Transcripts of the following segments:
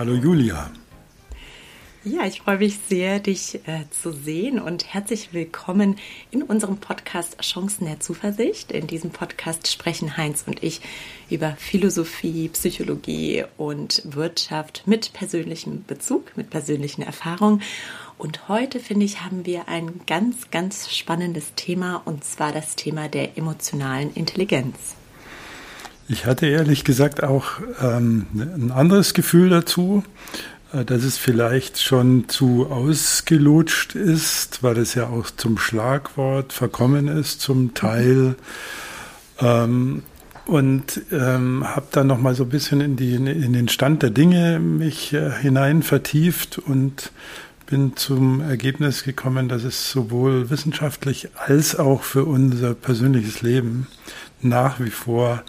Hallo Julia. Ja, ich freue mich sehr, dich äh, zu sehen und herzlich willkommen in unserem Podcast Chancen der Zuversicht. In diesem Podcast sprechen Heinz und ich über Philosophie, Psychologie und Wirtschaft mit persönlichem Bezug, mit persönlichen Erfahrungen. Und heute, finde ich, haben wir ein ganz, ganz spannendes Thema und zwar das Thema der emotionalen Intelligenz. Ich hatte ehrlich gesagt auch ähm, ein anderes Gefühl dazu. Äh, dass es vielleicht schon zu ausgelutscht ist, weil es ja auch zum Schlagwort verkommen ist, zum Teil. Ähm, und ähm, habe dann noch mal so ein bisschen in, die, in den Stand der Dinge mich äh, hinein vertieft und bin zum Ergebnis gekommen, dass es sowohl wissenschaftlich als auch für unser persönliches Leben nach wie vor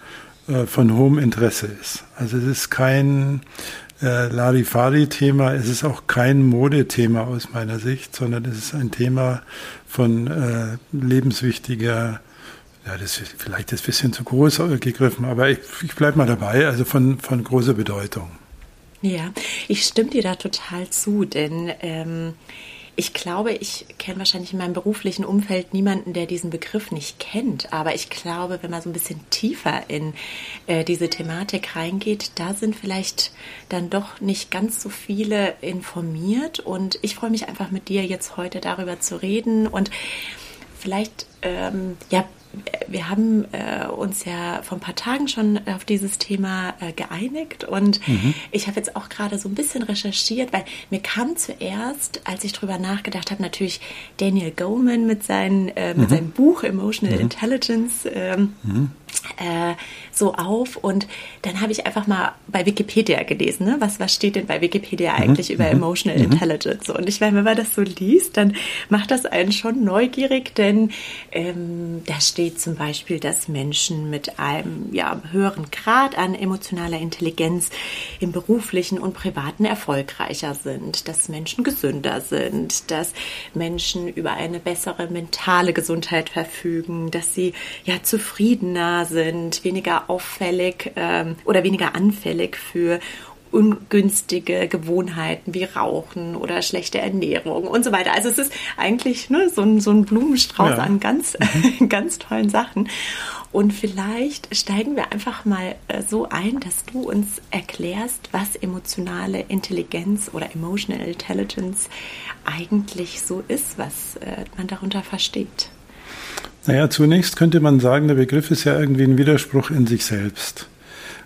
von hohem Interesse ist. Also es ist kein äh, Larifari-Thema. Es ist auch kein Modethema aus meiner Sicht, sondern es ist ein Thema von äh, lebenswichtiger, ja, das ist vielleicht ein bisschen zu groß gegriffen, aber ich, ich bleibe mal dabei, also von, von großer Bedeutung. Ja, ich stimme dir da total zu, denn ähm, ich glaube, ich kenne wahrscheinlich in meinem beruflichen Umfeld niemanden, der diesen Begriff nicht kennt. Aber ich glaube, wenn man so ein bisschen tiefer in äh, diese Thematik reingeht, da sind vielleicht dann doch nicht ganz so viele informiert. Und ich freue mich einfach mit dir jetzt heute darüber zu reden und vielleicht ähm, ja wir haben äh, uns ja vor ein paar Tagen schon auf dieses Thema äh, geeinigt und mhm. ich habe jetzt auch gerade so ein bisschen recherchiert, weil mir kam zuerst, als ich drüber nachgedacht habe, natürlich Daniel Goleman mit, seinen, äh, mit mhm. seinem Buch Emotional mhm. Intelligence. Ähm, mhm. Äh, so auf und dann habe ich einfach mal bei Wikipedia gelesen, ne? was, was steht denn bei Wikipedia mhm, eigentlich mhm. über Emotional mhm. Intelligence? Und ich meine, wenn man das so liest, dann macht das einen schon neugierig, denn ähm, da steht zum Beispiel, dass Menschen mit einem ja, höheren Grad an emotionaler Intelligenz im beruflichen und privaten erfolgreicher sind, dass Menschen gesünder sind, dass Menschen über eine bessere mentale Gesundheit verfügen, dass sie ja zufriedener sind, weniger auffällig ähm, oder weniger anfällig für ungünstige Gewohnheiten wie Rauchen oder schlechte Ernährung und so weiter. Also es ist eigentlich ne, so, ein, so ein Blumenstrauß ja. an ganz, mhm. ganz tollen Sachen. Und vielleicht steigen wir einfach mal äh, so ein, dass du uns erklärst, was emotionale Intelligenz oder Emotional Intelligence eigentlich so ist, was äh, man darunter versteht. Naja, zunächst könnte man sagen, der Begriff ist ja irgendwie ein Widerspruch in sich selbst,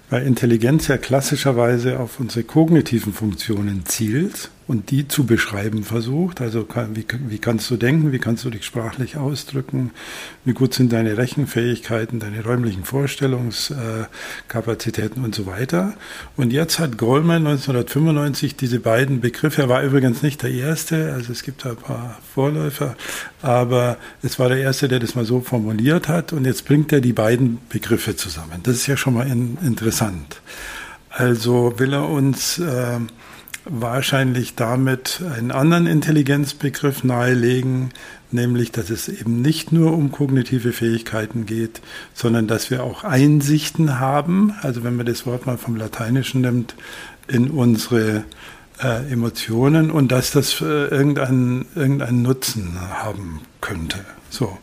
weil Intelligenz ja klassischerweise auf unsere kognitiven Funktionen zielt und die zu beschreiben versucht. Also wie, wie kannst du denken, wie kannst du dich sprachlich ausdrücken, wie gut sind deine Rechenfähigkeiten, deine räumlichen Vorstellungskapazitäten und so weiter. Und jetzt hat Goldman 1995 diese beiden Begriffe, er war übrigens nicht der Erste, also es gibt da ein paar Vorläufer, aber es war der Erste, der das mal so formuliert hat und jetzt bringt er die beiden Begriffe zusammen. Das ist ja schon mal in, interessant. Also will er uns... Äh, wahrscheinlich damit einen anderen Intelligenzbegriff nahelegen, nämlich dass es eben nicht nur um kognitive Fähigkeiten geht, sondern dass wir auch Einsichten haben, also wenn man das Wort mal vom Lateinischen nimmt, in unsere äh, Emotionen und dass das äh, irgendeinen, irgendeinen Nutzen haben könnte. So.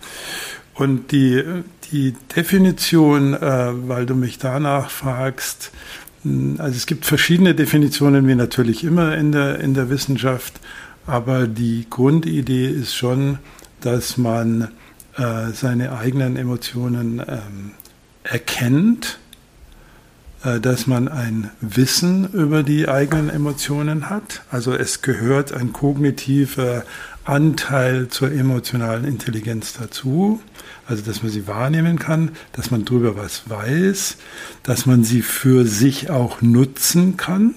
Und die, die Definition, äh, weil du mich danach fragst, also es gibt verschiedene Definitionen, wie natürlich immer in der, in der Wissenschaft, aber die Grundidee ist schon, dass man äh, seine eigenen Emotionen ähm, erkennt, äh, dass man ein Wissen über die eigenen Emotionen hat. Also es gehört ein kognitiver Anteil zur emotionalen Intelligenz dazu also dass man sie wahrnehmen kann, dass man darüber was weiß, dass man sie für sich auch nutzen kann.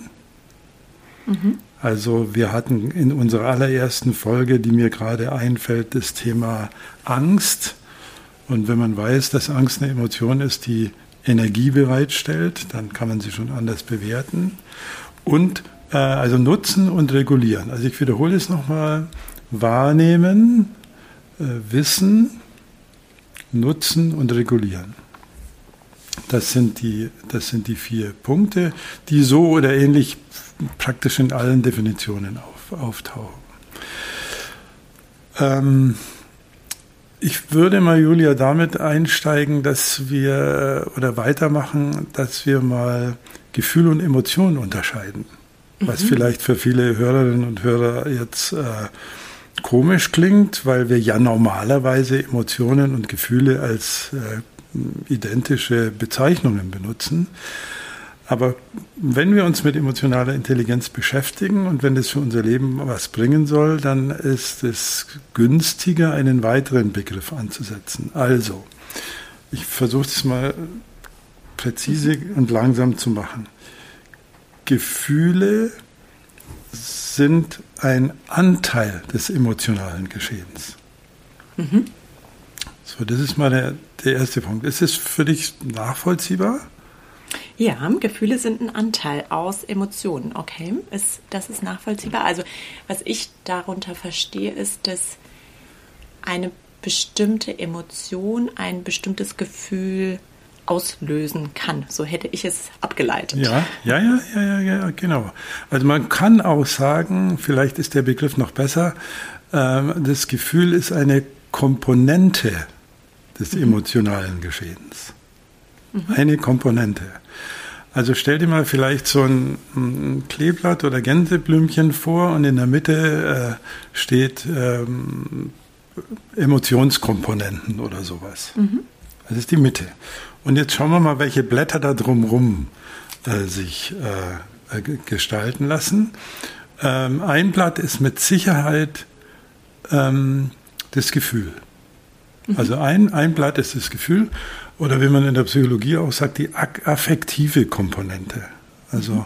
Mhm. Also wir hatten in unserer allerersten Folge, die mir gerade einfällt, das Thema Angst. Und wenn man weiß, dass Angst eine Emotion ist, die Energie bereitstellt, dann kann man sie schon anders bewerten. Und äh, also nutzen und regulieren. Also ich wiederhole es nochmal. Wahrnehmen, äh, wissen, nutzen und regulieren. Das sind, die, das sind die vier Punkte, die so oder ähnlich praktisch in allen Definitionen auf, auftauchen. Ähm, ich würde mal, Julia, damit einsteigen, dass wir oder weitermachen, dass wir mal Gefühl und Emotionen unterscheiden. Mhm. Was vielleicht für viele Hörerinnen und Hörer jetzt äh, komisch klingt, weil wir ja normalerweise Emotionen und Gefühle als äh, identische Bezeichnungen benutzen. Aber wenn wir uns mit emotionaler Intelligenz beschäftigen und wenn das für unser Leben was bringen soll, dann ist es günstiger, einen weiteren Begriff anzusetzen. Also, ich versuche es mal präzise und langsam zu machen. Gefühle sind ein Anteil des emotionalen Geschehens. Mhm. So, das ist mal der, der erste Punkt. Ist es für dich nachvollziehbar? Ja, Gefühle sind ein Anteil aus Emotionen. Okay, ist, das ist nachvollziehbar. Also was ich darunter verstehe, ist, dass eine bestimmte Emotion ein bestimmtes Gefühl auslösen kann. So hätte ich es abgeleitet. Ja, ja, ja, ja, ja, genau. Also man kann auch sagen, vielleicht ist der Begriff noch besser, ähm, das Gefühl ist eine Komponente des mhm. emotionalen Geschehens. Eine Komponente. Also stell dir mal vielleicht so ein, ein Kleeblatt oder Gänseblümchen vor und in der Mitte äh, steht ähm, Emotionskomponenten oder sowas. Mhm. Das ist die Mitte. Und jetzt schauen wir mal, welche Blätter da drumherum äh, sich äh, gestalten lassen. Ähm, ein Blatt ist mit Sicherheit ähm, das Gefühl. Mhm. Also ein, ein Blatt ist das Gefühl oder wie man in der Psychologie auch sagt, die affektive Komponente. Also mhm.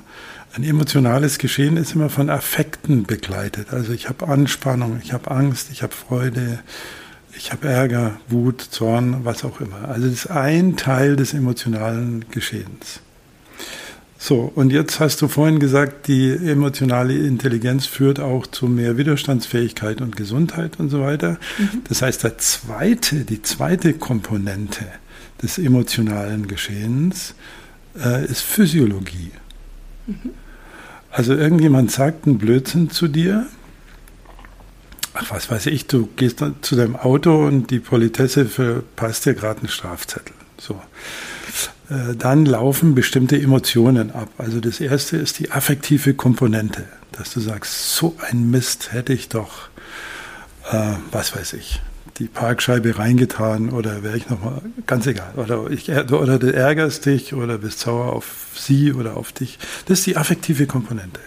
ein emotionales Geschehen ist immer von Affekten begleitet. Also ich habe Anspannung, ich habe Angst, ich habe Freude, ich habe Ärger, Wut, Zorn, was auch immer. Also das ist ein Teil des emotionalen Geschehens. So, und jetzt hast du vorhin gesagt, die emotionale Intelligenz führt auch zu mehr Widerstandsfähigkeit und Gesundheit und so weiter. Mhm. Das heißt, der zweite, die zweite Komponente des emotionalen Geschehens äh, ist Physiologie. Mhm. Also irgendjemand sagt einen Blödsinn zu dir ach was weiß ich, du gehst zu deinem Auto und die Politesse verpasst dir gerade einen Strafzettel. So. Äh, dann laufen bestimmte Emotionen ab. Also das erste ist die affektive Komponente, dass du sagst, so ein Mist hätte ich doch, äh, was weiß ich, die Parkscheibe reingetan oder wäre ich nochmal, ganz egal. Oder, ich, oder du ärgerst dich oder bist sauer auf sie oder auf dich. Das ist die affektive Komponente.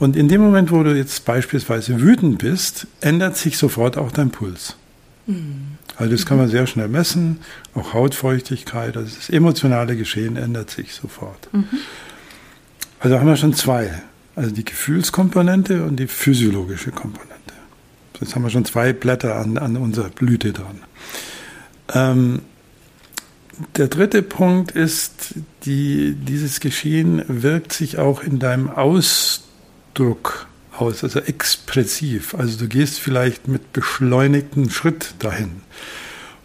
Und in dem Moment, wo du jetzt beispielsweise wütend bist, ändert sich sofort auch dein Puls. Mhm. Also das kann man sehr schnell messen, auch Hautfeuchtigkeit, also das emotionale Geschehen ändert sich sofort. Mhm. Also haben wir schon zwei, also die Gefühlskomponente und die physiologische Komponente. Jetzt haben wir schon zwei Blätter an, an unserer Blüte dran. Ähm, der dritte Punkt ist, die, dieses Geschehen wirkt sich auch in deinem Ausdruck Ausdruck aus, also expressiv. Also du gehst vielleicht mit beschleunigtem Schritt dahin.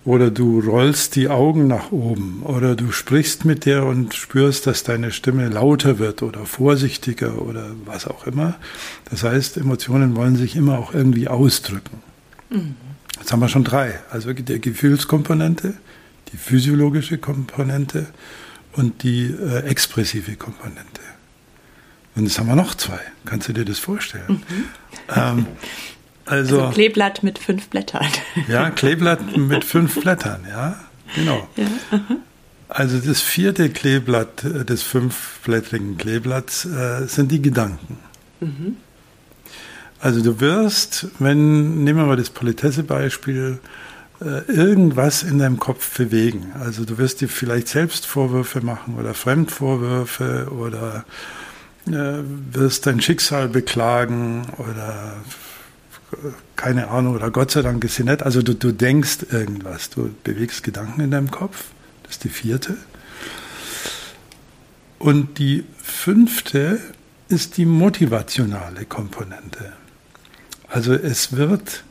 Oder du rollst die Augen nach oben. Oder du sprichst mit dir und spürst, dass deine Stimme lauter wird oder vorsichtiger oder was auch immer. Das heißt, Emotionen wollen sich immer auch irgendwie ausdrücken. Mhm. Jetzt haben wir schon drei. Also die Gefühlskomponente, die physiologische Komponente und die äh, expressive Komponente. Und jetzt haben wir noch zwei. Kannst du dir das vorstellen? Mhm. Ähm, also, also, Kleeblatt mit fünf Blättern. Ja, Kleeblatt mit fünf Blättern, ja, genau. Ja, also das vierte Kleeblatt äh, des fünfblättrigen Kleeblatts äh, sind die Gedanken. Mhm. Also du wirst, wenn, nehmen wir mal das Politesse-Beispiel, äh, irgendwas in deinem Kopf bewegen. Also du wirst dir vielleicht selbst Vorwürfe machen oder Fremdvorwürfe oder wirst dein Schicksal beklagen oder keine Ahnung, oder Gott sei Dank ist sie nett. Also du, du denkst irgendwas, du bewegst Gedanken in deinem Kopf. Das ist die vierte. Und die fünfte ist die motivationale Komponente. Also es wird,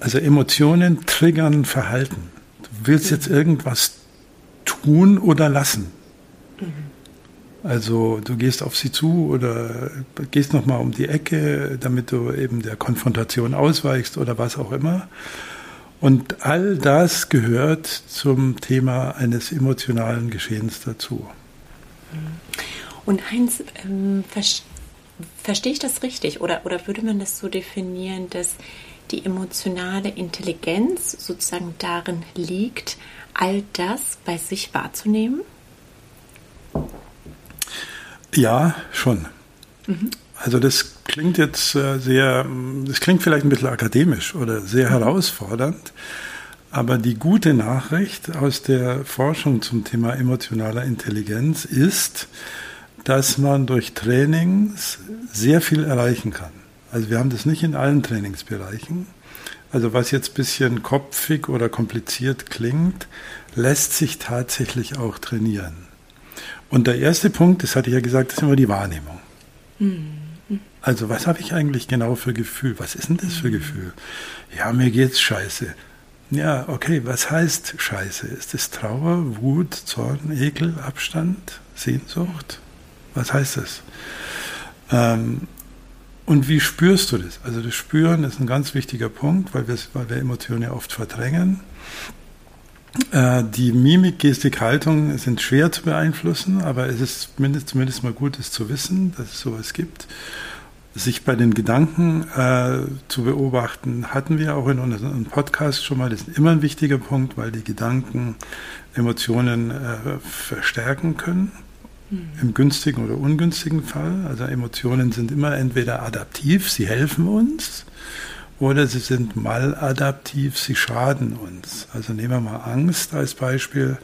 also Emotionen triggern Verhalten. Du willst jetzt irgendwas tun oder lassen. Mhm. Also du gehst auf sie zu oder gehst nochmal um die Ecke, damit du eben der Konfrontation ausweichst oder was auch immer. Und all das gehört zum Thema eines emotionalen Geschehens dazu. Und Heinz, ähm, verstehe ich das richtig? Oder, oder würde man das so definieren, dass die emotionale Intelligenz sozusagen darin liegt, all das bei sich wahrzunehmen? Ja, schon. Mhm. Also das klingt jetzt äh, sehr, das klingt vielleicht ein bisschen akademisch oder sehr mhm. herausfordernd, aber die gute Nachricht aus der Forschung zum Thema emotionaler Intelligenz ist, dass man durch Trainings sehr viel erreichen kann. Also wir haben das nicht in allen Trainingsbereichen. Also was jetzt ein bisschen kopfig oder kompliziert klingt, lässt sich tatsächlich auch trainieren. Und der erste Punkt, das hatte ich ja gesagt, ist immer die Wahrnehmung. Mhm. Also was habe ich eigentlich genau für Gefühl? Was ist denn das für Gefühl? Ja, mir geht's scheiße. Ja, okay, was heißt scheiße? Ist es Trauer, Wut, Zorn, Ekel, Abstand, Sehnsucht? Was heißt das? Ähm, und wie spürst du das? Also das Spüren ist ein ganz wichtiger Punkt, weil wir, weil wir Emotionen ja oft verdrängen. Äh, die Mimik, Gestik, Haltung sind schwer zu beeinflussen, aber es ist zumindest, zumindest mal gut, es zu wissen, dass es sowas gibt. Sich bei den Gedanken äh, zu beobachten, hatten wir auch in unserem Podcast schon mal. Das ist immer ein wichtiger Punkt, weil die Gedanken Emotionen äh, verstärken können. Mhm. Im günstigen oder ungünstigen Fall. Also Emotionen sind immer entweder adaptiv, sie helfen uns, oder sie sind maladaptiv, sie schaden uns. Also nehmen wir mal Angst als Beispiel.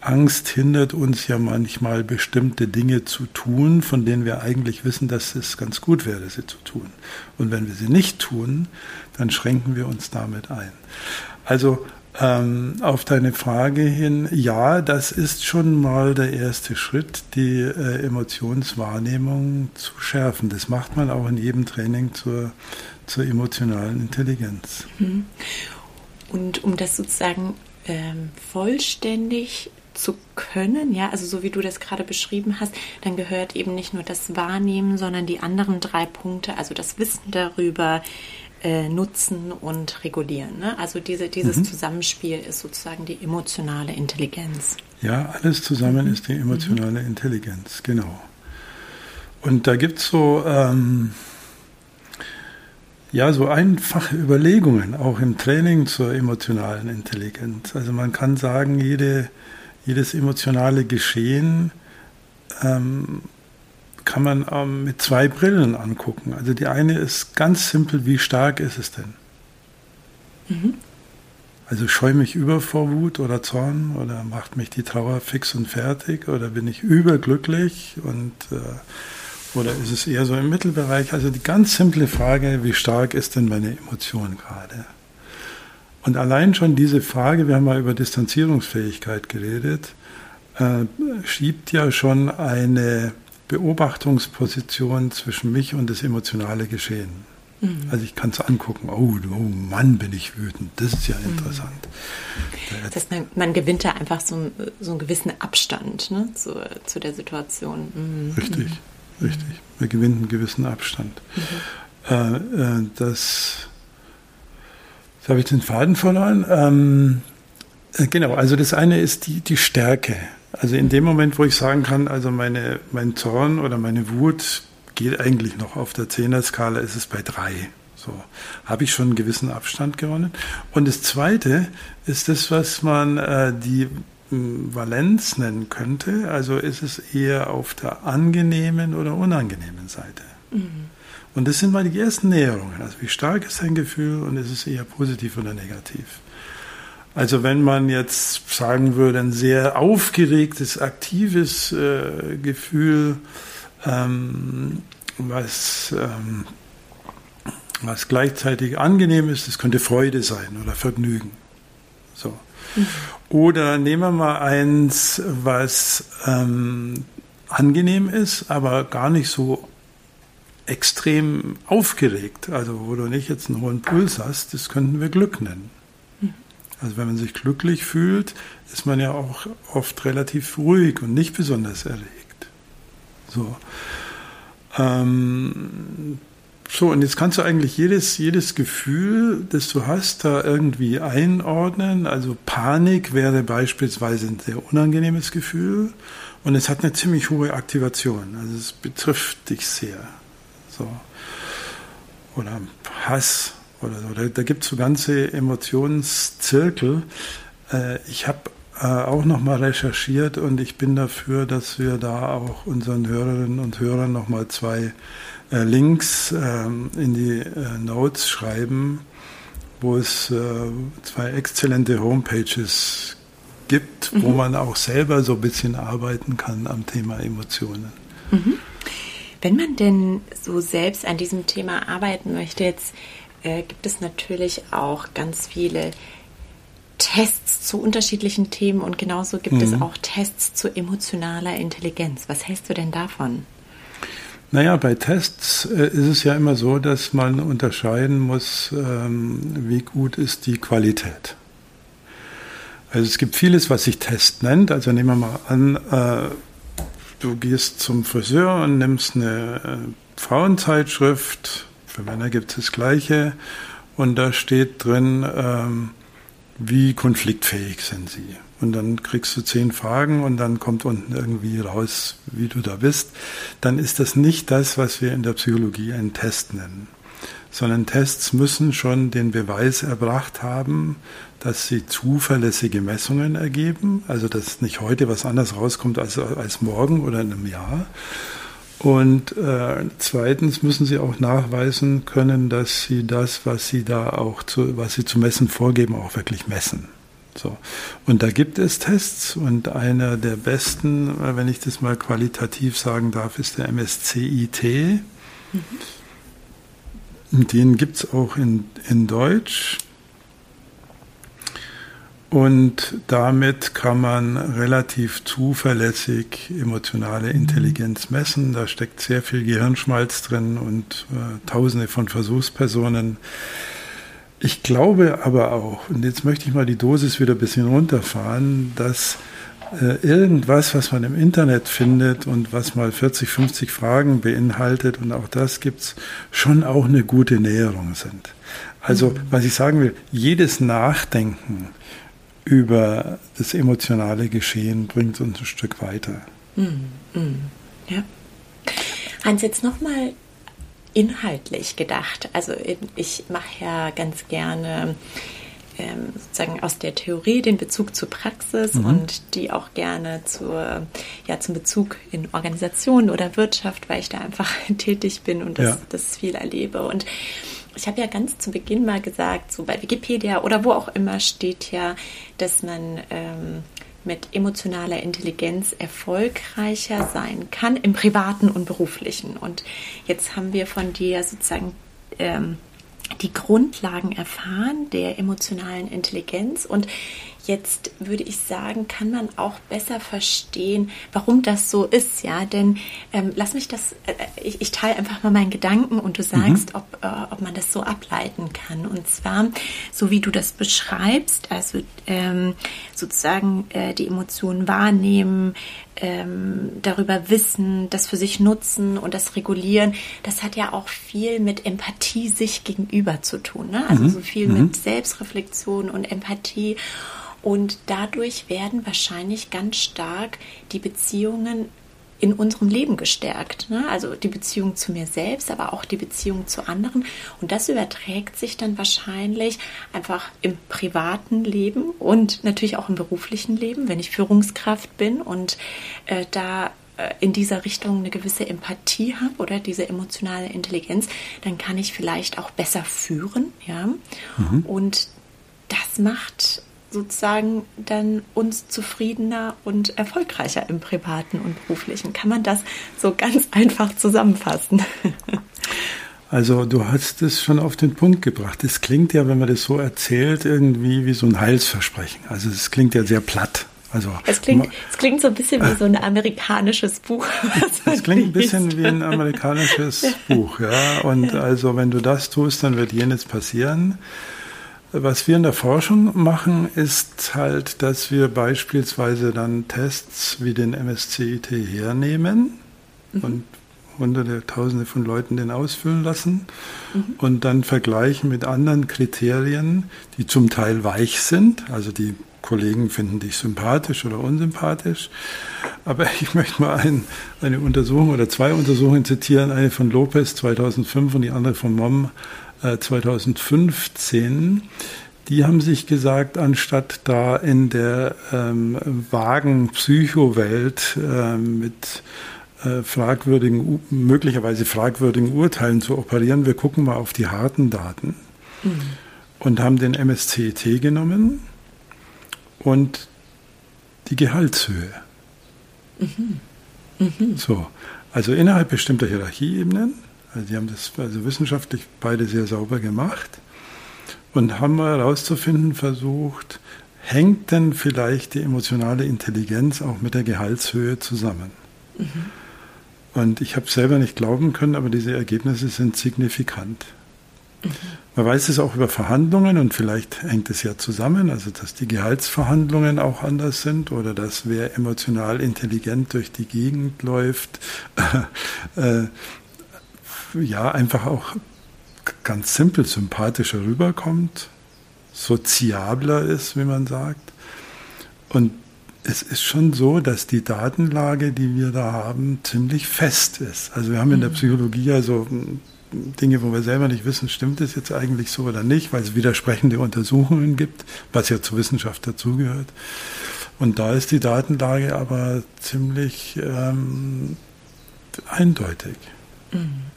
Angst hindert uns ja manchmal bestimmte Dinge zu tun, von denen wir eigentlich wissen, dass es ganz gut wäre, sie zu tun. Und wenn wir sie nicht tun, dann schränken wir uns damit ein. Also ähm, auf deine Frage hin, ja, das ist schon mal der erste Schritt, die äh, Emotionswahrnehmung zu schärfen. Das macht man auch in jedem Training zur, zur emotionalen Intelligenz. Mhm. Und um das sozusagen ähm, vollständig zu können, ja, also so wie du das gerade beschrieben hast, dann gehört eben nicht nur das Wahrnehmen, sondern die anderen drei Punkte, also das Wissen darüber, äh, nutzen und regulieren. Ne? Also diese, dieses mhm. Zusammenspiel ist sozusagen die emotionale Intelligenz. Ja, alles zusammen mhm. ist die emotionale mhm. Intelligenz, genau. Und da gibt es so, ähm, ja, so einfache Überlegungen, auch im Training zur emotionalen Intelligenz. Also man kann sagen, jede, jedes emotionale Geschehen ähm, kann man ähm, mit zwei Brillen angucken. Also die eine ist ganz simpel, wie stark ist es denn? Mhm. Also scheue mich über vor Wut oder Zorn oder macht mich die Trauer fix und fertig oder bin ich überglücklich und äh, oder ist es eher so im Mittelbereich? Also die ganz simple Frage, wie stark ist denn meine Emotion gerade? Und allein schon diese Frage, wir haben mal über Distanzierungsfähigkeit geredet, äh, schiebt ja schon eine Beobachtungsposition zwischen mich und das emotionale Geschehen. Mhm. Also ich kann es angucken, oh, oh, Mann, bin ich wütend, das ist ja mhm. interessant. Mhm. Das heißt, man, man, gewinnt da einfach so, so einen gewissen Abstand ne, zu, zu der Situation. Mhm. Richtig, mhm. richtig. Man gewinnt einen gewissen Abstand. Mhm. Äh, äh, das, jetzt habe ich den Faden verloren. Ähm, äh, genau, also das eine ist die, die Stärke. Also in dem Moment, wo ich sagen kann, also meine, mein Zorn oder meine Wut geht eigentlich noch auf der Zehner-Skala, ist es bei drei. So habe ich schon einen gewissen Abstand gewonnen. Und das Zweite ist das, was man äh, die hm, Valenz nennen könnte. Also ist es eher auf der angenehmen oder unangenehmen Seite. Mhm. Und das sind mal die ersten Näherungen. Also wie stark ist ein Gefühl und ist es eher positiv oder negativ? Also wenn man jetzt sagen würde, ein sehr aufgeregtes, aktives äh, Gefühl, ähm, was, ähm, was gleichzeitig angenehm ist, das könnte Freude sein oder Vergnügen. So. Mhm. Oder nehmen wir mal eins, was ähm, angenehm ist, aber gar nicht so extrem aufgeregt, also wo du nicht jetzt einen hohen Puls hast, das könnten wir Glück nennen. Also wenn man sich glücklich fühlt, ist man ja auch oft relativ ruhig und nicht besonders erregt. So. Ähm, so, und jetzt kannst du eigentlich jedes, jedes Gefühl, das du hast, da irgendwie einordnen. Also Panik wäre beispielsweise ein sehr unangenehmes Gefühl und es hat eine ziemlich hohe Aktivation. Also es betrifft dich sehr. So. Oder Hass oder so. Da, da gibt es so ganze Emotionszirkel. Äh, ich habe äh, auch nochmal recherchiert und ich bin dafür, dass wir da auch unseren Hörerinnen und Hörern nochmal zwei äh, Links ähm, in die äh, Notes schreiben, wo es äh, zwei exzellente Homepages gibt, mhm. wo man auch selber so ein bisschen arbeiten kann am Thema Emotionen. Mhm. Wenn man denn so selbst an diesem Thema arbeiten möchte, jetzt äh, gibt es natürlich auch ganz viele Tests zu unterschiedlichen Themen und genauso gibt mhm. es auch Tests zu emotionaler Intelligenz. Was hältst du denn davon? Naja, bei Tests äh, ist es ja immer so, dass man unterscheiden muss, ähm, wie gut ist die Qualität. Also es gibt vieles, was sich Test nennt. Also nehmen wir mal an, äh, du gehst zum Friseur und nimmst eine äh, Frauenzeitschrift, für Männer gibt es das gleiche, und da steht drin, ähm, wie konfliktfähig sind sie. Und dann kriegst du zehn Fragen und dann kommt unten irgendwie raus, wie du da bist. Dann ist das nicht das, was wir in der Psychologie einen Test nennen. Sondern Tests müssen schon den Beweis erbracht haben, dass sie zuverlässige Messungen ergeben, also dass nicht heute was anderes rauskommt als, als morgen oder in einem Jahr. Und äh, zweitens müssen sie auch nachweisen können, dass sie das, was sie da auch zu, was sie zu messen vorgeben, auch wirklich messen. So. Und da gibt es Tests und einer der besten, äh, wenn ich das mal qualitativ sagen darf, ist der MSCIT. Mhm. Den gibt es auch in, in Deutsch. Und damit kann man relativ zuverlässig emotionale. Intelligenz messen. Da steckt sehr viel Gehirnschmalz drin und äh, tausende von Versuchspersonen. Ich glaube aber auch, und jetzt möchte ich mal die Dosis wieder ein bisschen runterfahren, dass äh, irgendwas, was man im Internet findet und was mal 40, 50 Fragen beinhaltet, und auch das gibt es, schon auch eine gute Näherung sind. Also, mhm. was ich sagen will, jedes Nachdenken, über das emotionale Geschehen bringt uns ein Stück weiter. Mm, mm, ja. Hans, jetzt nochmal inhaltlich gedacht. Also ich mache ja ganz gerne ähm, sozusagen aus der Theorie den Bezug zur Praxis mhm. und die auch gerne zur, ja, zum Bezug in Organisationen oder Wirtschaft, weil ich da einfach tätig bin und das, ja. das viel erlebe. Und ich habe ja ganz zu Beginn mal gesagt, so bei Wikipedia oder wo auch immer steht ja, dass man ähm, mit emotionaler Intelligenz erfolgreicher sein kann im privaten und beruflichen. Und jetzt haben wir von dir sozusagen ähm, die Grundlagen erfahren der emotionalen Intelligenz und Jetzt würde ich sagen, kann man auch besser verstehen, warum das so ist, ja. Denn ähm, lass mich das, äh, ich, ich, teile einfach mal meinen Gedanken und du mhm. sagst, mhm. ob, äh, ob man das so ableiten kann. Und zwar, so wie du das beschreibst, also ähm, sozusagen äh, die Emotionen wahrnehmen, ähm, darüber wissen, das für sich nutzen und das regulieren, das hat ja auch viel mit Empathie sich gegenüber zu tun. Ne? Also mhm. so viel mhm. mit Selbstreflexion und Empathie. Und dadurch werden wahrscheinlich ganz stark die Beziehungen in unserem Leben gestärkt. Ne? Also die Beziehung zu mir selbst, aber auch die Beziehung zu anderen. Und das überträgt sich dann wahrscheinlich einfach im privaten Leben und natürlich auch im beruflichen Leben, wenn ich Führungskraft bin und äh, da äh, in dieser Richtung eine gewisse Empathie habe oder diese emotionale Intelligenz, dann kann ich vielleicht auch besser führen, ja. Mhm. Und das macht sozusagen dann uns zufriedener und erfolgreicher im privaten und beruflichen. Kann man das so ganz einfach zusammenfassen? Also du hast es schon auf den Punkt gebracht. Es klingt ja, wenn man das so erzählt, irgendwie wie so ein Heilsversprechen. Also es klingt ja sehr platt. Also, es, klingt, es klingt so ein bisschen wie so ein amerikanisches Buch. Es klingt ein bisschen wie ein amerikanisches. Buch, ja. Und also wenn du das tust, dann wird jenes passieren. Was wir in der Forschung machen, ist halt, dass wir beispielsweise dann Tests wie den MSCIT hernehmen mhm. und hunderte, tausende von Leuten den ausfüllen lassen mhm. und dann vergleichen mit anderen Kriterien, die zum Teil weich sind, also die Kollegen finden dich sympathisch oder unsympathisch. Aber ich möchte mal ein, eine Untersuchung oder zwei Untersuchungen zitieren, eine von Lopez 2005 und die andere von Mom 2015. Die haben sich gesagt, anstatt da in der ähm, vagen Psychowelt äh, mit äh, fragwürdigen, möglicherweise fragwürdigen Urteilen zu operieren, wir gucken mal auf die harten Daten mhm. und haben den MSCT genommen und die Gehaltshöhe. Mhm. Mhm. So, also innerhalb bestimmter Hierarchieebenen, also die haben das also wissenschaftlich beide sehr sauber gemacht und haben mal herauszufinden versucht, hängt denn vielleicht die emotionale Intelligenz auch mit der Gehaltshöhe zusammen? Mhm. Und ich habe selber nicht glauben können, aber diese Ergebnisse sind signifikant. Man weiß es auch über Verhandlungen und vielleicht hängt es ja zusammen, also dass die Gehaltsverhandlungen auch anders sind oder dass wer emotional intelligent durch die Gegend läuft, äh, ja, einfach auch ganz simpel sympathischer rüberkommt, soziabler ist, wie man sagt. Und es ist schon so, dass die Datenlage, die wir da haben, ziemlich fest ist. Also wir haben in der mhm. Psychologie ja so Dinge, wo wir selber nicht wissen, stimmt es jetzt eigentlich so oder nicht, weil es widersprechende Untersuchungen gibt, was ja zur Wissenschaft dazugehört. Und da ist die Datenlage aber ziemlich ähm, eindeutig. Mhm.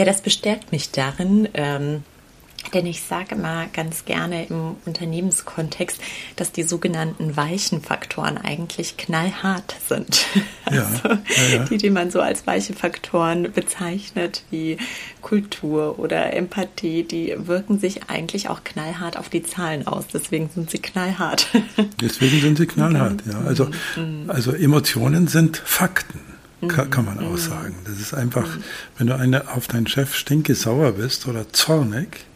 Ja, das bestärkt mich darin, ähm, denn ich sage immer ganz gerne im Unternehmenskontext, dass die sogenannten weichen Faktoren eigentlich knallhart sind. Ja, also ja, ja. die, die man so als weiche Faktoren bezeichnet, wie Kultur oder Empathie, die wirken sich eigentlich auch knallhart auf die Zahlen aus. Deswegen sind sie knallhart. Deswegen sind sie knallhart, ja. Also, mhm. also Emotionen sind Fakten kann, kann man auch mhm. sagen. Das ist einfach, mhm. wenn du eine, auf deinen Chef stinke sauer bist oder zornig,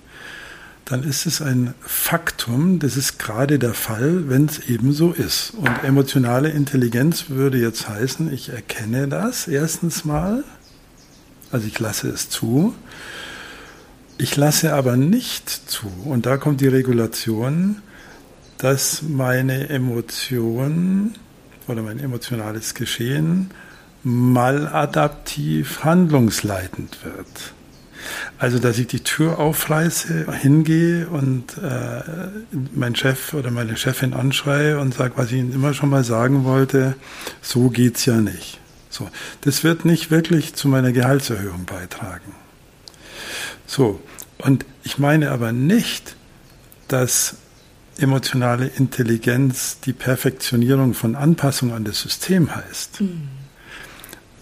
dann ist es ein Faktum, das ist gerade der Fall, wenn es eben so ist. Und emotionale Intelligenz würde jetzt heißen, ich erkenne das erstens mal, also ich lasse es zu, ich lasse aber nicht zu, und da kommt die Regulation, dass meine Emotion oder mein emotionales Geschehen maladaptiv handlungsleitend wird. Also, dass ich die Tür aufreiße, hingehe und äh, meinen Chef oder meine Chefin anschreie und sage, was ich Ihnen immer schon mal sagen wollte, so geht's ja nicht. So, das wird nicht wirklich zu meiner Gehaltserhöhung beitragen. So, und ich meine aber nicht, dass emotionale Intelligenz die Perfektionierung von Anpassung an das System heißt. Mhm.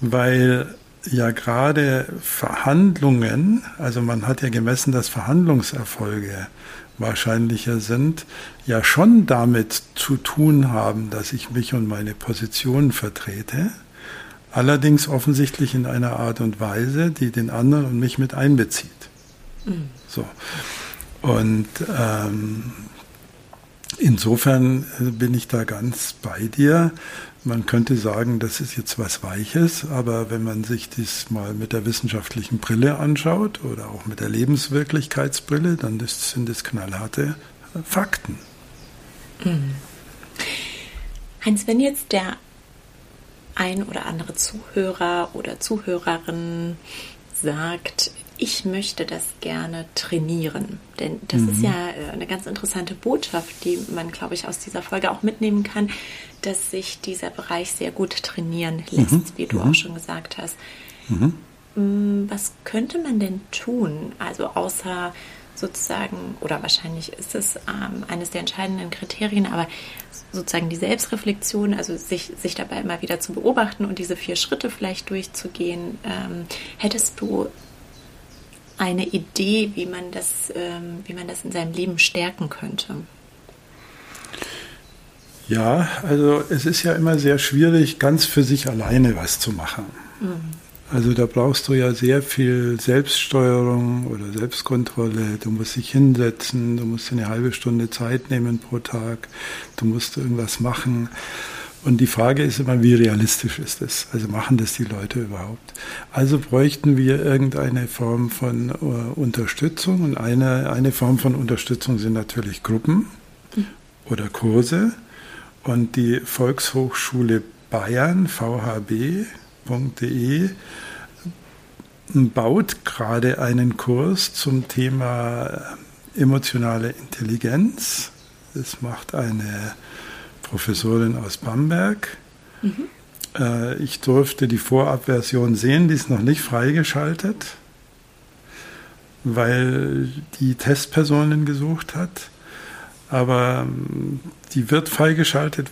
Weil ja gerade Verhandlungen, also man hat ja gemessen, dass Verhandlungserfolge wahrscheinlicher sind, ja schon damit zu tun haben, dass ich mich und meine Position vertrete, allerdings offensichtlich in einer Art und Weise, die den anderen und mich mit einbezieht. Mhm. So. Und ähm, insofern bin ich da ganz bei dir. Man könnte sagen, das ist jetzt was Weiches, aber wenn man sich das mal mit der wissenschaftlichen Brille anschaut oder auch mit der Lebenswirklichkeitsbrille, dann sind das knallharte Fakten. Mhm. Heinz, wenn jetzt der ein oder andere Zuhörer oder Zuhörerin sagt, ich möchte das gerne trainieren. Denn das mhm. ist ja äh, eine ganz interessante Botschaft, die man, glaube ich, aus dieser Folge auch mitnehmen kann, dass sich dieser Bereich sehr gut trainieren lässt, mhm. wie du mhm. auch schon gesagt hast. Mhm. Mm, was könnte man denn tun? Also außer sozusagen, oder wahrscheinlich ist es ähm, eines der entscheidenden Kriterien, aber sozusagen die Selbstreflexion, also sich, sich dabei immer wieder zu beobachten und diese vier Schritte vielleicht durchzugehen. Ähm, hättest du eine Idee, wie man das, ähm, wie man das in seinem Leben stärken könnte? Ja, also es ist ja immer sehr schwierig, ganz für sich alleine was zu machen. Mhm. Also da brauchst du ja sehr viel Selbststeuerung oder Selbstkontrolle. Du musst dich hinsetzen, du musst eine halbe Stunde Zeit nehmen pro Tag, du musst irgendwas machen. Und die Frage ist immer, wie realistisch ist das? Also machen das die Leute überhaupt? Also bräuchten wir irgendeine Form von äh, Unterstützung. Und eine, eine Form von Unterstützung sind natürlich Gruppen mhm. oder Kurse. Und die Volkshochschule Bayern, vhb.de, baut gerade einen Kurs zum Thema emotionale Intelligenz. Das macht eine Professorin aus Bamberg. Mhm. Äh, ich durfte die Vorabversion sehen, die ist noch nicht freigeschaltet, weil die Testpersonen gesucht hat. Aber ähm, die wird freigeschaltet.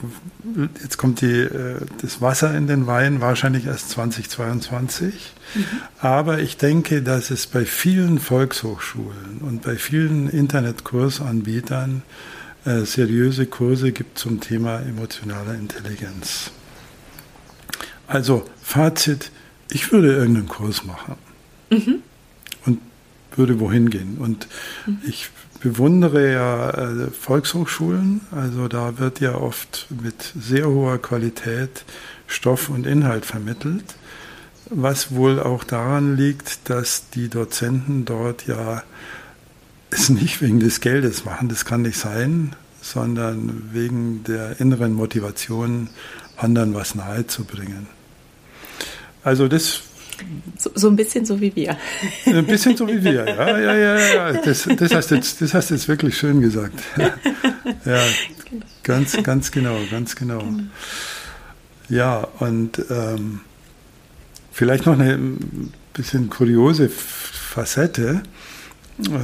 Jetzt kommt die, äh, das Wasser in den Wein, wahrscheinlich erst 2022. Mhm. Aber ich denke, dass es bei vielen Volkshochschulen und bei vielen Internetkursanbietern äh, seriöse Kurse gibt zum Thema emotionale Intelligenz. Also Fazit, ich würde irgendeinen Kurs machen mhm. und würde wohin gehen. Und mhm. ich bewundere ja äh, Volkshochschulen, also da wird ja oft mit sehr hoher Qualität Stoff und Inhalt vermittelt, was wohl auch daran liegt, dass die Dozenten dort ja es nicht wegen des Geldes machen, das kann nicht sein, sondern wegen der inneren Motivation, anderen was nahezubringen. Also das so, so, ein bisschen so wie wir. Ein bisschen so wie wir, ja, ja, ja, ja. Das, das, hast, jetzt, das hast du jetzt wirklich schön gesagt. Ja, ganz, ganz genau, ganz genau. Ja, und ähm, vielleicht noch eine bisschen kuriose Facette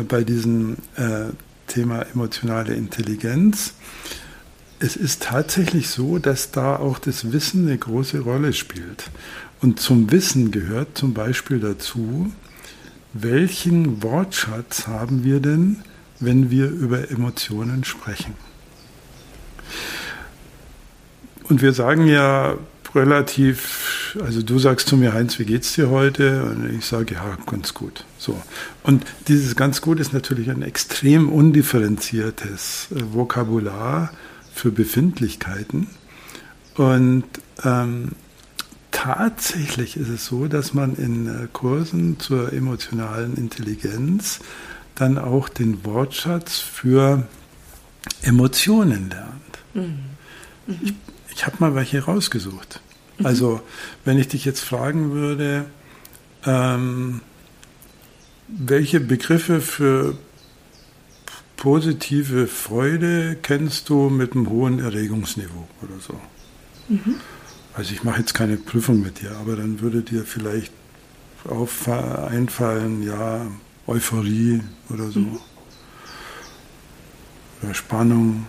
bei diesem äh, Thema emotionale Intelligenz. Es ist tatsächlich so, dass da auch das Wissen eine große Rolle spielt. Und zum Wissen gehört zum Beispiel dazu, welchen Wortschatz haben wir denn, wenn wir über Emotionen sprechen? Und wir sagen ja relativ, also du sagst zu mir, Heinz, wie geht's dir heute? Und ich sage, ja, ganz gut. So. Und dieses ganz gut ist natürlich ein extrem undifferenziertes äh, Vokabular für Befindlichkeiten. Und ähm, tatsächlich ist es so, dass man in äh, Kursen zur emotionalen Intelligenz dann auch den Wortschatz für Emotionen lernt. Mhm. Mhm. Ich, ich habe mal welche rausgesucht. Mhm. Also, wenn ich dich jetzt fragen würde, ähm, welche Begriffe für positive Freude kennst du mit einem hohen Erregungsniveau oder so? Mhm. Also ich mache jetzt keine Prüfung mit dir, aber dann würde dir vielleicht auf, einfallen, ja, Euphorie oder so. Mhm. Oder Spannung,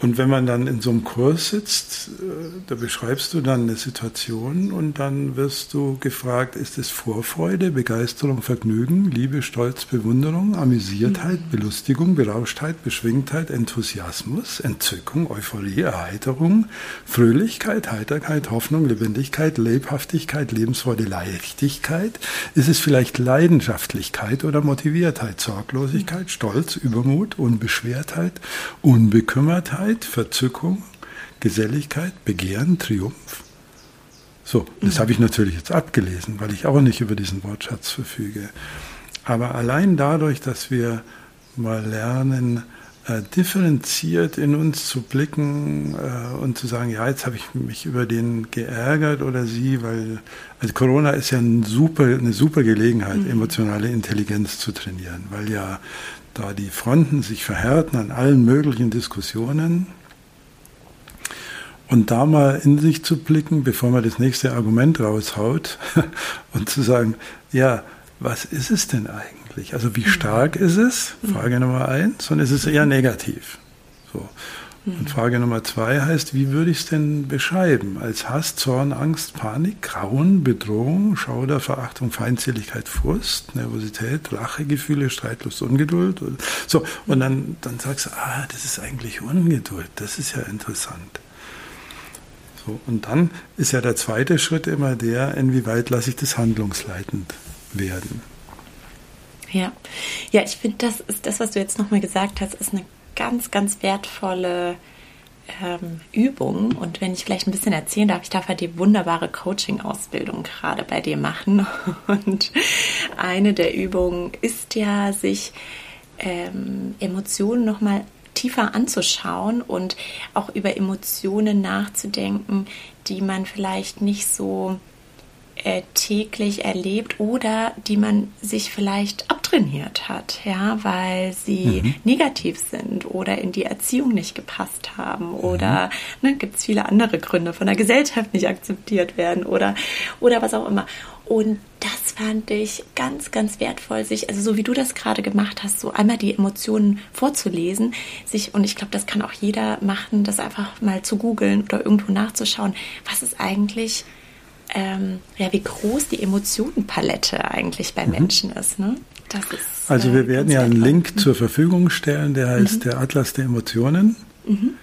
und wenn man dann in so einem Kurs sitzt, äh, da beschreibst du dann eine Situation und dann wirst du gefragt, ist es Vorfreude, Begeisterung, Vergnügen, Liebe, Stolz, Bewunderung, Amüsiertheit, mhm. Belustigung, Berauschtheit, Beschwingtheit, Enthusiasmus, Entzückung, Euphorie, Erheiterung, Fröhlichkeit, Heiterkeit, Hoffnung, Lebendigkeit, Lebhaftigkeit, Lebensfreude, Leichtigkeit? Ist es vielleicht Leidenschaftlichkeit oder Motiviertheit, Sorglosigkeit, Stolz, Übermut, Unbeschwertheit, Unbekümmertheit? Freudigkeit, Verzückung, Geselligkeit, Begehren, Triumph. So, das mhm. habe ich natürlich jetzt abgelesen, weil ich auch nicht über diesen Wortschatz verfüge. Aber allein dadurch, dass wir mal lernen, äh, differenziert in uns zu blicken äh, und zu sagen, ja, jetzt habe ich mich über den geärgert oder sie, weil also Corona ist ja ein super, eine super Gelegenheit, mhm. emotionale Intelligenz zu trainieren, weil ja da die Fronten sich verhärten an allen möglichen Diskussionen. Und da mal in sich zu blicken, bevor man das nächste Argument raushaut und zu sagen, ja, was ist es denn eigentlich? Also wie mhm. stark ist es? Frage Nummer eins. Und ist es eher negativ? So. Und Frage Nummer zwei heißt, wie würde ich es denn beschreiben? Als Hass, Zorn, Angst, Panik, Grauen, Bedrohung, Schauder, Verachtung, Feindseligkeit, Frust, Nervosität, Rachegefühle, Streitlust, Ungeduld. So, und dann, dann sagst du, ah, das ist eigentlich Ungeduld. Das ist ja interessant. So, und dann ist ja der zweite Schritt immer der, inwieweit lasse ich das handlungsleitend werden. Ja, ja, ich finde, das ist das, was du jetzt nochmal gesagt hast, ist eine ganz, ganz wertvolle ähm, Übung. Und wenn ich vielleicht ein bisschen erzählen darf, ich darf halt die wunderbare Coaching-Ausbildung gerade bei dir machen. Und eine der Übungen ist ja, sich ähm, Emotionen nochmal tiefer anzuschauen und auch über Emotionen nachzudenken, die man vielleicht nicht so äh, täglich erlebt oder die man sich vielleicht abtrainiert hat, ja, weil sie mhm. negativ sind oder in die Erziehung nicht gepasst haben mhm. oder ne, gibt es viele andere Gründe, von der Gesellschaft nicht akzeptiert werden oder, oder was auch immer. Und das fand ich ganz, ganz wertvoll, sich, also so wie du das gerade gemacht hast, so einmal die Emotionen vorzulesen, sich, und ich glaube, das kann auch jeder machen, das einfach mal zu googeln oder irgendwo nachzuschauen, was ist eigentlich ähm, ja, wie groß die Emotionenpalette eigentlich bei mhm. Menschen ist. Ne? Ist also wir äh, werden ja einen Link mhm. zur Verfügung stellen, der heißt mhm. der Atlas der Emotionen. Mhm.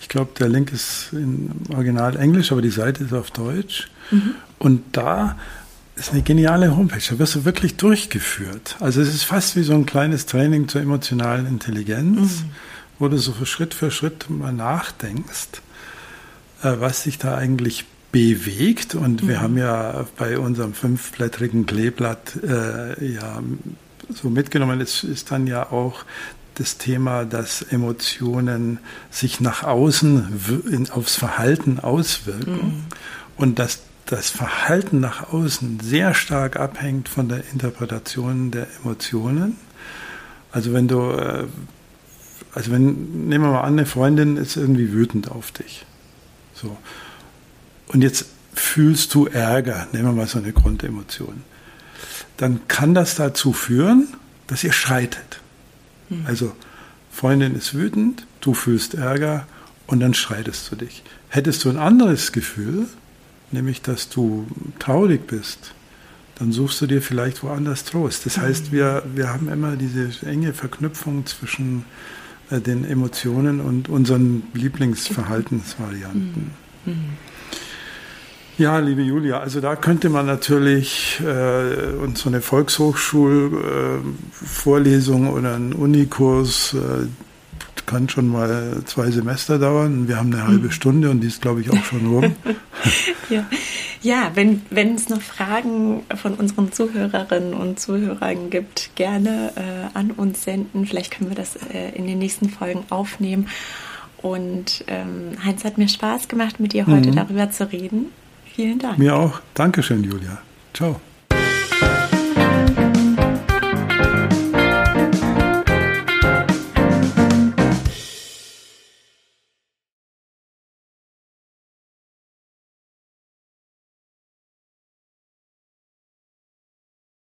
Ich glaube, der Link ist in Original Englisch, aber die Seite ist auf Deutsch. Mhm. Und da ist eine geniale Homepage. Da wirst du wirklich durchgeführt. Also es ist fast wie so ein kleines Training zur emotionalen Intelligenz, mhm. wo du so Schritt für Schritt mal nachdenkst, äh, was sich da eigentlich bewegt. Und mhm. wir haben ja bei unserem fünfblättrigen Kleeblatt äh, ja so mitgenommen, es ist dann ja auch das Thema, dass Emotionen sich nach außen aufs Verhalten auswirken mhm. und dass das Verhalten nach außen sehr stark abhängt von der Interpretation der Emotionen. Also wenn du, äh, also wenn, nehmen wir mal an, eine Freundin ist irgendwie wütend auf dich. So. Und jetzt fühlst du Ärger, nehmen wir mal so eine Grundemotion. Dann kann das dazu führen, dass ihr schreitet. Mhm. Also Freundin ist wütend, du fühlst Ärger und dann schreitest du dich. Hättest du ein anderes Gefühl, nämlich dass du traurig bist, dann suchst du dir vielleicht woanders Trost. Das heißt, hm. wir, wir haben immer diese enge Verknüpfung zwischen äh, den Emotionen und unseren Lieblingsverhaltensvarianten. Mhm. Ja, liebe Julia, also da könnte man natürlich äh, und so eine Volkshochschulvorlesung äh, oder einen Unikurs äh, kann schon mal zwei Semester dauern. Wir haben eine halbe mhm. Stunde und die ist, glaube ich, auch schon rum. ja, ja wenn, wenn es noch Fragen von unseren Zuhörerinnen und Zuhörern gibt, gerne äh, an uns senden. Vielleicht können wir das äh, in den nächsten Folgen aufnehmen. Und ähm, Heinz hat mir Spaß gemacht, mit dir heute mhm. darüber zu reden. Vielen Dank. Mir auch. Dankeschön, Julia. Ciao.